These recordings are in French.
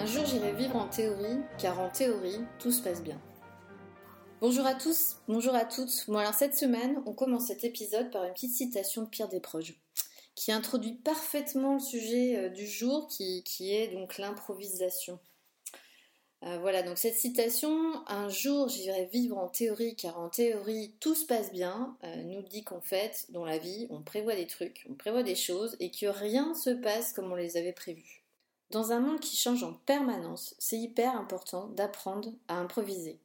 Un jour j'irai vivre en théorie, car en théorie, tout se passe bien. Bonjour à tous, bonjour à toutes. Bon alors cette semaine, on commence cet épisode par une petite citation de Pierre Desproges, qui introduit parfaitement le sujet euh, du jour, qui, est donc l'improvisation. Euh, voilà, donc cette citation, un jour j'irai vivre en théorie, car en théorie tout se passe bien, euh, nous dit qu'en fait, dans la vie, on prévoit des trucs, on prévoit des choses, et que rien se passe comme on les avait prévus. Dans un monde qui change en permanence, c'est hyper important d'apprendre à improviser.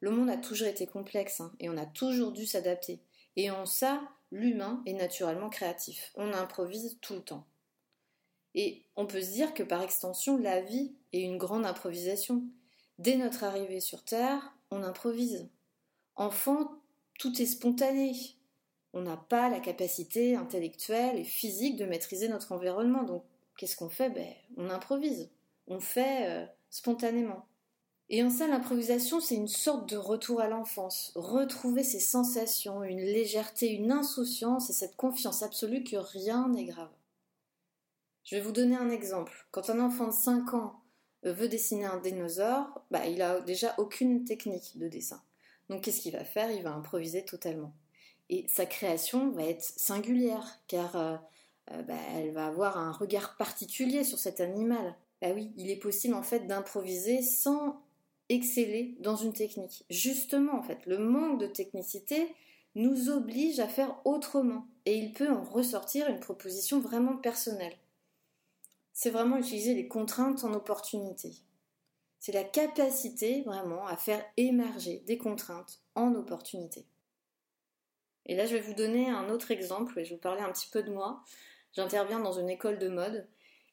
Le monde a toujours été complexe, hein, et on a toujours dû s'adapter. Et en ça, l'humain est naturellement créatif. On improvise tout le temps. Et on peut se dire que par extension, la vie est une grande improvisation. Dès notre arrivée sur Terre, on improvise. Enfant, tout est spontané. On n'a pas la capacité intellectuelle et physique de maîtriser notre environnement. Donc, qu'est-ce qu'on fait? Ben, On improvise. On fait euh, spontanément. Et en ça, l'improvisation, c'est une sorte de retour à l'enfance. Retrouver ses sensations, une légèreté, une insouciance et cette confiance absolue que rien n'est grave. Je vais vous donner un exemple. Quand un enfant de 5 ans euh, veut dessiner un dinosaure, bah, il a déjà aucune technique de dessin. Donc qu'est-ce qu'il va faire? Il va improviser totalement. Et sa création va être singulière, car euh, bah, elle va avoir un regard particulier sur cet animal. Bah oui, il est possible en fait d'improviser sans exceller dans une technique. Justement, en fait, le manque de technicité nous oblige à faire autrement, et il peut en ressortir une proposition vraiment personnelle c'est vraiment utiliser les contraintes en opportunité. C'est la capacité vraiment à faire émerger des contraintes en opportunité. Et là, je vais vous donner un autre exemple et je vais vous parler un petit peu de moi. J'interviens dans une école de mode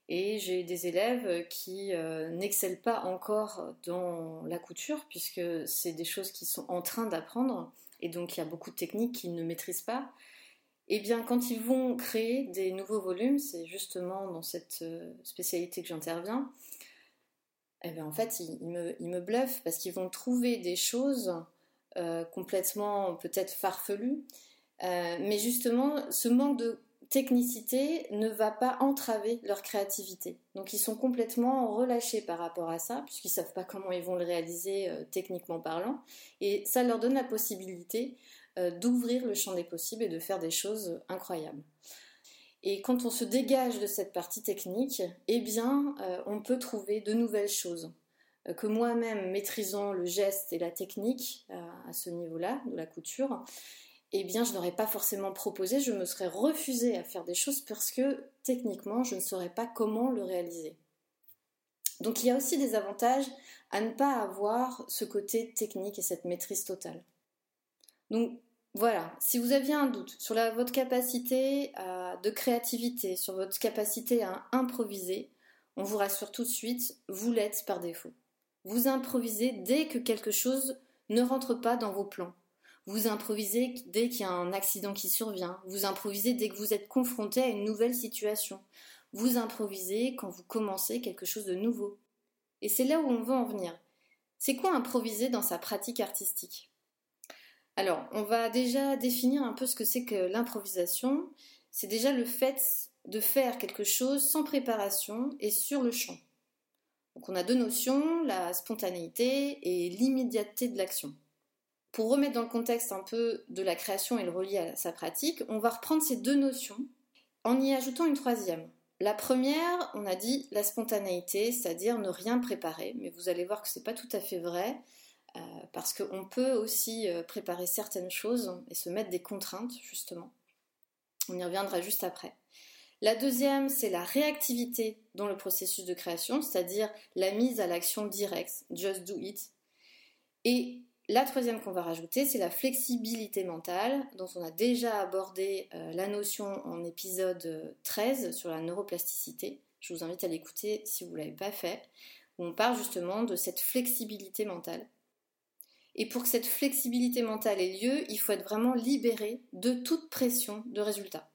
et j'ai des élèves qui euh, n'excellent pas encore dans la couture puisque c'est des choses qui sont en train d'apprendre et donc il y a beaucoup de techniques qu'ils ne maîtrisent pas. Eh bien, quand ils vont créer des nouveaux volumes, c'est justement dans cette euh, spécialité que j'interviens, eh bien, en fait, ils, me, bluffent parce qu'ils vont trouver des choses euh, complètement peut-être farfelues, mais justement, ce manque de technicité ne va pas entraver leur créativité. Donc ils sont complètement relâchés par rapport à ça, puisqu'ils ne savent pas comment ils vont le réaliser techniquement parlant, et ça leur donne la possibilité euh, d'ouvrir le champ des possibles et de faire des choses incroyables. Et quand on se dégage de cette partie technique, eh bien, euh, on peut trouver de nouvelles choses euh, que moi-même, maîtrisant le geste et la technique à ce niveau-là, de la couture, eh bien, je n'aurais pas forcément proposé, je me serais refusée à faire des choses parce que techniquement, je ne saurais pas comment le réaliser. Donc, il y a aussi des avantages à ne pas avoir ce côté technique et cette maîtrise totale. Donc, voilà, si vous aviez un doute sur votre capacité euh, de créativité, sur votre capacité à improviser, on vous rassure tout de suite, vous l'êtes par défaut. Vous improvisez dès que quelque chose ne rentre pas dans vos plans. Vous improvisez dès qu'il y a un accident qui survient. Vous improvisez dès que vous êtes confronté à une nouvelle situation. Vous improvisez quand vous commencez quelque chose de nouveau. Et c'est là où on veut en venir. C'est quoi improviser dans sa pratique artistique? Alors, on va déjà définir un peu ce que c'est que l'improvisation. C'est déjà le fait de faire quelque chose sans préparation et sur le champ. Donc on a deux notions, la spontanéité et l'immédiateté de l'action. Pour remettre dans le contexte un peu de la création et le relier à sa pratique, on va reprendre ces deux notions en y ajoutant une troisième. La première, on a dit la spontanéité, c'est-à-dire ne rien préparer, mais vous allez voir que ce n'est pas tout à fait vrai. Euh, parce qu'on peut aussi euh, préparer certaines choses et se mettre des contraintes, justement. On y reviendra juste après. La deuxième, c'est la réactivité dans le processus de création, c'est-à-dire la mise à l'action directe, just do it. Et la troisième qu'on va rajouter, c'est la flexibilité mentale, dont on a déjà abordé euh, la notion en épisode 13 sur la neuroplasticité. Je vous invite à l'écouter si vous ne l'avez pas fait où on parle justement de cette flexibilité mentale. Et pour que cette flexibilité mentale ait lieu, il faut être vraiment libéré de toute pression de résultat.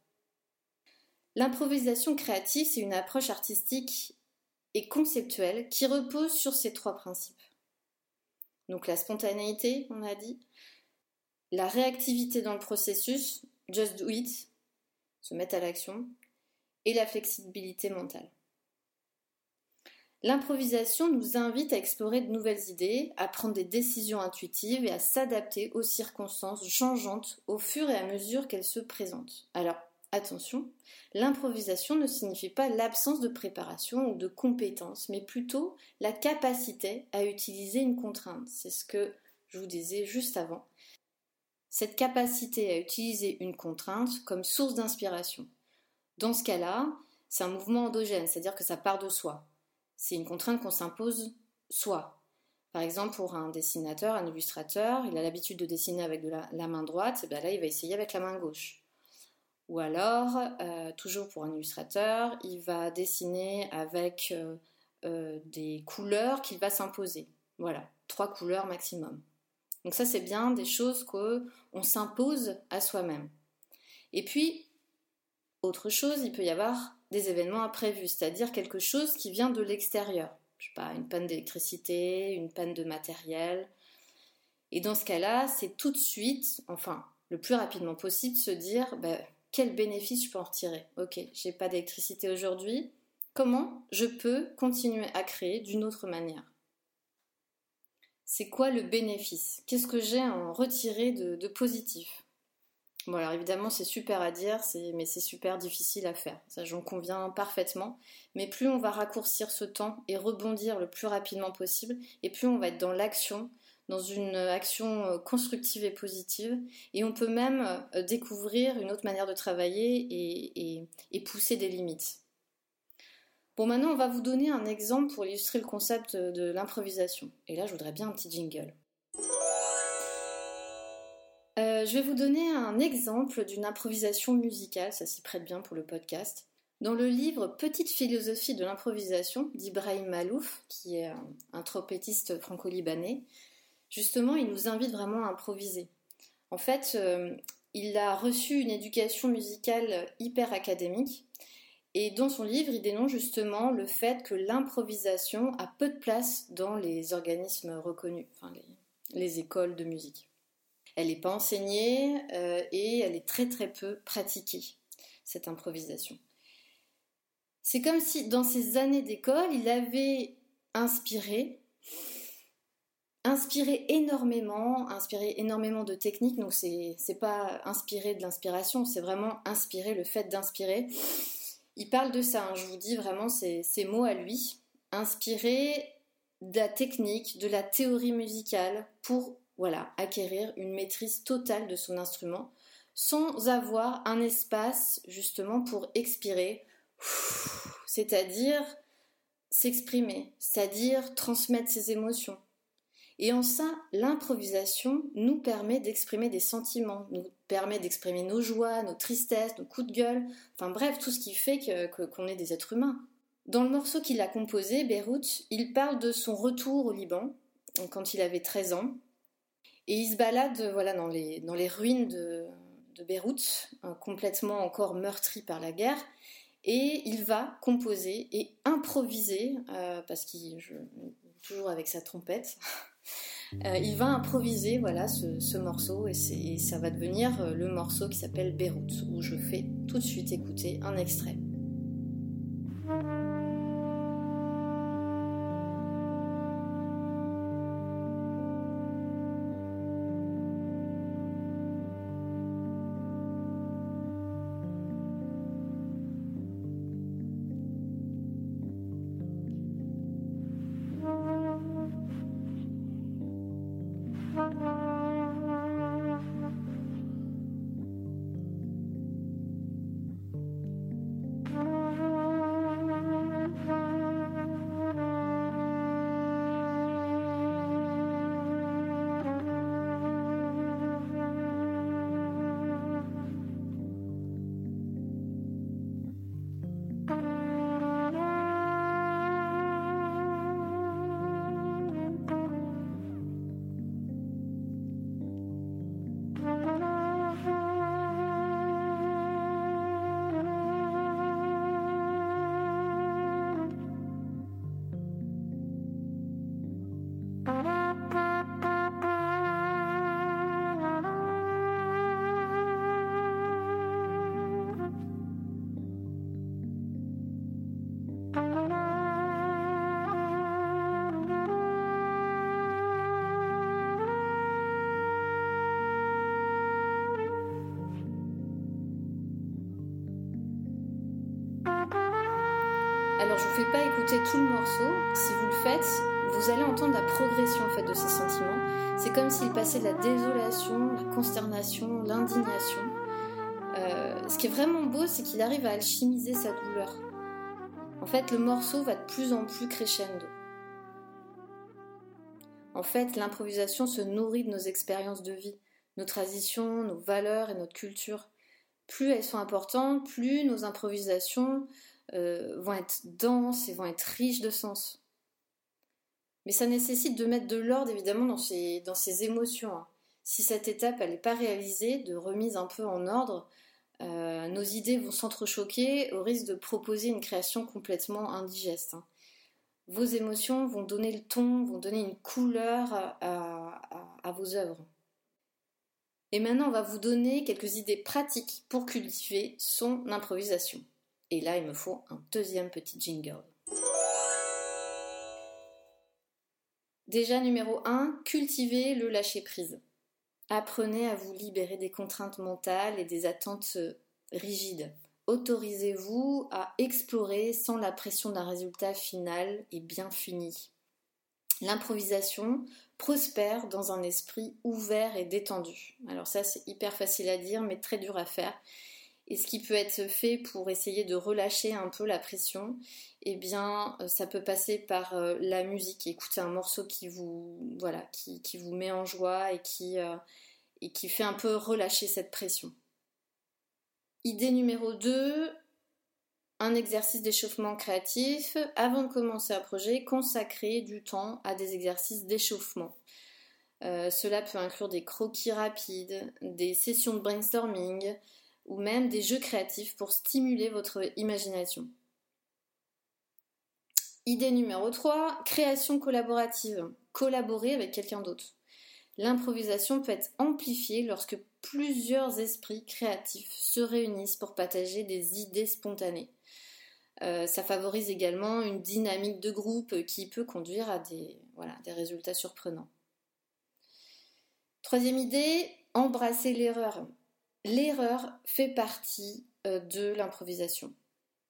L'improvisation créative, c'est une approche artistique et conceptuelle qui repose sur ces trois principes. Donc la spontanéité, on a dit, la réactivité dans le processus, just do it, se mettre à l'action, et la flexibilité mentale. L'improvisation nous invite à explorer de nouvelles idées, à prendre des décisions intuitives et à s'adapter aux circonstances changeantes au fur et à mesure qu'elles se présentent. Alors, attention, l'improvisation ne signifie pas l'absence de préparation ou de compétences, mais plutôt la capacité à utiliser une contrainte. C'est ce que je vous disais juste avant. Cette capacité à utiliser une contrainte comme source d'inspiration. Dans ce cas-là, c'est un mouvement endogène, c'est-à-dire que ça part de soi. C'est une contrainte qu'on s'impose soi. Par exemple, pour un dessinateur, un illustrateur, il a l'habitude de dessiner avec la, main droite, et bien là, il va essayer avec la main gauche. Ou alors, euh, toujours pour un illustrateur, il va dessiner avec euh, euh, des couleurs qu'il va s'imposer. Voilà, trois couleurs maximum. Donc ça, c'est bien des choses qu'on s'impose à soi-même. Et puis, autre chose, il peut y avoir des événements imprévus, c'est-à-dire quelque chose qui vient de l'extérieur. Je sais pas, une panne d'électricité, une panne de matériel. Et dans ce cas-là, c'est tout de suite, enfin, le plus rapidement possible, se dire bah, quel bénéfice je peux en retirer. Ok, j'ai pas d'électricité aujourd'hui. Comment je peux continuer à créer d'une autre manière? C'est quoi le bénéfice? Qu'est-ce que j'ai à en retirer de positif? Bon, alors évidemment, c'est super à dire, mais c'est super difficile à faire. Ça, j'en conviens parfaitement. Mais plus on va raccourcir ce temps et rebondir le plus rapidement possible, et plus on va être dans l'action, dans une action euh, constructive et positive. Et on peut même euh, découvrir une autre manière de travailler et, pousser des limites. Bon, maintenant, on va vous donner un exemple pour illustrer le concept de l'improvisation. Et là, je voudrais bien un petit jingle. Euh, je vais vous donner un exemple d'une improvisation musicale, ça s'y prête bien pour le podcast. Dans le livre Petite philosophie de l'improvisation d'Ibrahim Malouf, qui est un, trompettiste franco-libanais, justement, il nous invite vraiment à improviser. En fait, euh, il a reçu une éducation musicale hyper académique, et dans son livre, il dénonce justement le fait que l'improvisation a peu de place dans les organismes reconnus, les écoles de musique. Elle n'est pas enseignée euh, et elle est très très peu pratiquée, cette improvisation. C'est comme si dans ses années d'école, il avait inspiré, inspiré énormément, inspiré énormément de techniques. Donc c'est pas inspiré de l'inspiration, c'est vraiment inspirer le fait d'inspirer. Il parle de ça. Hein, je vous dis vraiment ces, ces mots à lui. Inspirer de la technique, de la théorie musicale pour voilà, acquérir une maîtrise totale de son instrument sans avoir un espace justement pour expirer, c'est-à-dire s'exprimer, c'est-à-dire transmettre ses émotions. Et en ça, l'improvisation nous permet d'exprimer des sentiments, nous permet d'exprimer nos joies, nos tristesses, nos coups de gueule, enfin bref, tout ce qui fait qu'on est des êtres humains. Dans le morceau qu'il a composé, Beyrouth, il parle de son retour au Liban, quand il avait 13 ans, et il se balade voilà, dans, les, dans les ruines de, Beyrouth, hein, complètement encore meurtri par la guerre. Et il va composer et improviser, euh, parce qu'il toujours avec sa trompette, euh, il va improviser voilà ce, ce morceau et, et, ça va devenir euh, le morceau qui s'appelle Beyrouth, où je fais tout de suite écouter un extrait. Je vous fais pas écouter tout le morceau. Si vous le faites, vous allez entendre la progression en de ces sentiments. C'est comme s'il passait de la désolation, la consternation, l'indignation. Euh, ce qui est vraiment beau, c'est qu'il arrive à alchimiser sa douleur. En fait, le morceau va de plus en plus crescendo. En fait, l'improvisation se nourrit de nos expériences de vie, nos traditions, nos valeurs et notre culture. Plus elles sont importantes, plus nos improvisations euh, vont être denses et vont être riches de sens. Mais ça nécessite de mettre de l'ordre évidemment dans ces émotions. Hein. Si cette étape n'est pas réalisée, de remise un peu en ordre, euh, nos idées vont s'entrechoquer au risque de proposer une création complètement indigeste. Hein. Vos émotions vont donner le ton, vont donner une couleur à vos œuvres. Et maintenant, on va vous donner quelques idées pratiques pour cultiver son improvisation. Et là, il me faut un deuxième petit jingle. Déjà, numéro 1, cultivez le lâcher-prise. Apprenez à vous libérer des contraintes mentales et des attentes euh, rigides. Autorisez-vous à explorer sans la pression d'un résultat final et bien fini. L'improvisation prospère dans un esprit ouvert et détendu. Alors ça c'est hyper facile à dire mais très dur à faire. Et ce qui peut être fait pour essayer de relâcher un peu la pression, eh bien, euh, ça peut passer par euh, la musique, écouter un morceau qui vous, voilà, qui, vous met en joie et qui, euh, et qui fait un peu relâcher cette pression. Idée numéro 2, un exercice d'échauffement créatif. Avant de commencer un projet, consacrer du temps à des exercices d'échauffement. cela peut inclure des croquis rapides, des sessions de brainstorming, ou même des jeux créatifs pour stimuler votre imagination. Idée numéro 3, création collaborative. Collaborer avec quelqu'un d'autre. L'improvisation peut être amplifiée lorsque plusieurs esprits créatifs se réunissent pour partager des idées spontanées. Euh, ça favorise également une dynamique de groupe qui peut conduire à des, résultats surprenants. Troisième idée, embrasser l'erreur l'erreur fait partie euh, de l'improvisation.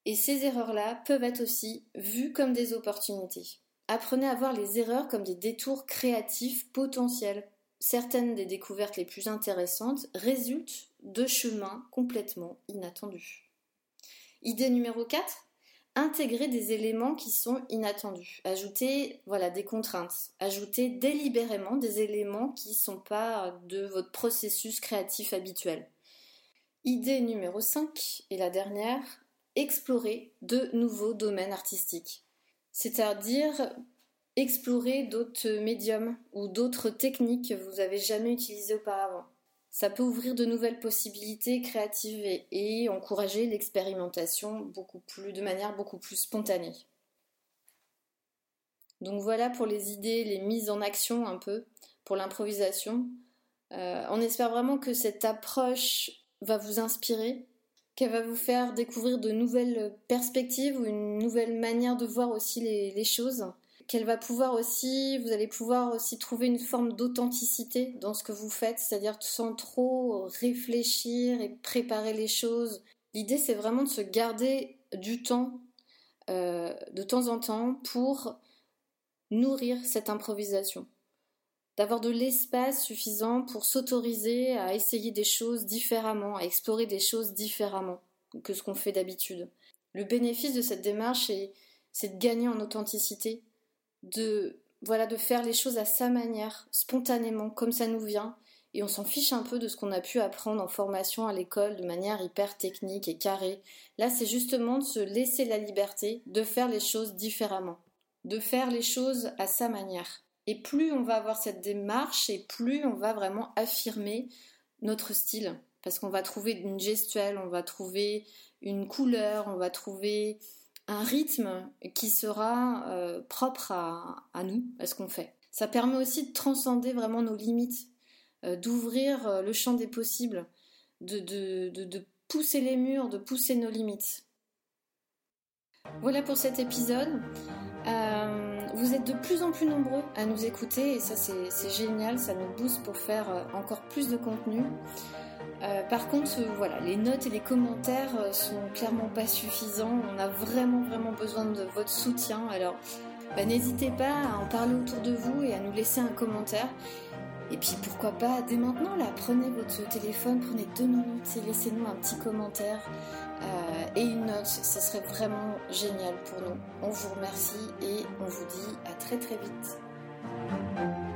Et ces erreurs-là peuvent être aussi vues comme des opportunités. Apprenez à voir les erreurs comme des détours créatifs potentiels. Certaines des découvertes les plus intéressantes résultent de chemins complètement inattendus. Idée numéro 4, intégrer des éléments qui sont inattendus. Ajouter voilà, des contraintes. Ajouter délibérément des éléments qui ne sont pas de votre processus créatif habituel. Idée numéro 5 et la dernière, explorer de nouveaux domaines artistiques. C'est-à-dire explorer d'autres médiums ou d'autres techniques que vous n'avez jamais utilisées auparavant. Ça peut ouvrir de nouvelles possibilités créatives et, encourager l'expérimentation de manière beaucoup plus spontanée. Donc voilà pour les idées, les mises en action un peu, pour l'improvisation. Euh, on espère vraiment que cette approche va vous inspirer, qu'elle va vous faire découvrir de nouvelles perspectives ou une nouvelle manière de voir aussi les, choses, qu'elle va pouvoir aussi, vous allez pouvoir aussi trouver une forme d'authenticité dans ce que vous faites, c'est-à-dire sans trop réfléchir et préparer les choses. L'idée, c'est vraiment de se garder du temps, euh, de temps en temps, pour nourrir cette improvisation d'avoir de l'espace suffisant pour s'autoriser à essayer des choses différemment, à explorer des choses différemment que ce qu'on fait d'habitude. Le bénéfice de cette démarche, c'est de gagner en authenticité, de voilà, de faire les choses à sa manière, spontanément, comme ça nous vient, et on s'en fiche un peu de ce qu'on a pu apprendre en formation à l'école de manière hyper technique et carrée. Là, c'est justement de se laisser la liberté de faire les choses différemment, de faire les choses à sa manière. Et plus on va avoir cette démarche et plus on va vraiment affirmer notre style. Parce qu'on va trouver une gestuelle, on va trouver une couleur, on va trouver un rythme qui sera euh, propre à, nous, à ce qu'on fait. Ça permet aussi de transcender vraiment nos limites, euh, d'ouvrir euh, le champ des possibles, de, de pousser les murs, de pousser nos limites. Voilà pour cet épisode. Euh, vous êtes de plus en plus nombreux à nous écouter et ça c'est génial, ça nous booste pour faire euh, encore plus de contenu. Euh, par contre, voilà, les notes et les commentaires sont clairement pas suffisants. On a vraiment vraiment besoin de votre soutien. Alors, bah, n'hésitez pas à en parler autour de vous et à nous laisser un commentaire. Et puis pourquoi pas, dès maintenant, là, prenez votre téléphone, prenez deux minutes et laissez-nous un petit commentaire euh, et une note. Ce serait vraiment génial pour nous. On vous remercie et on vous dit à très très vite.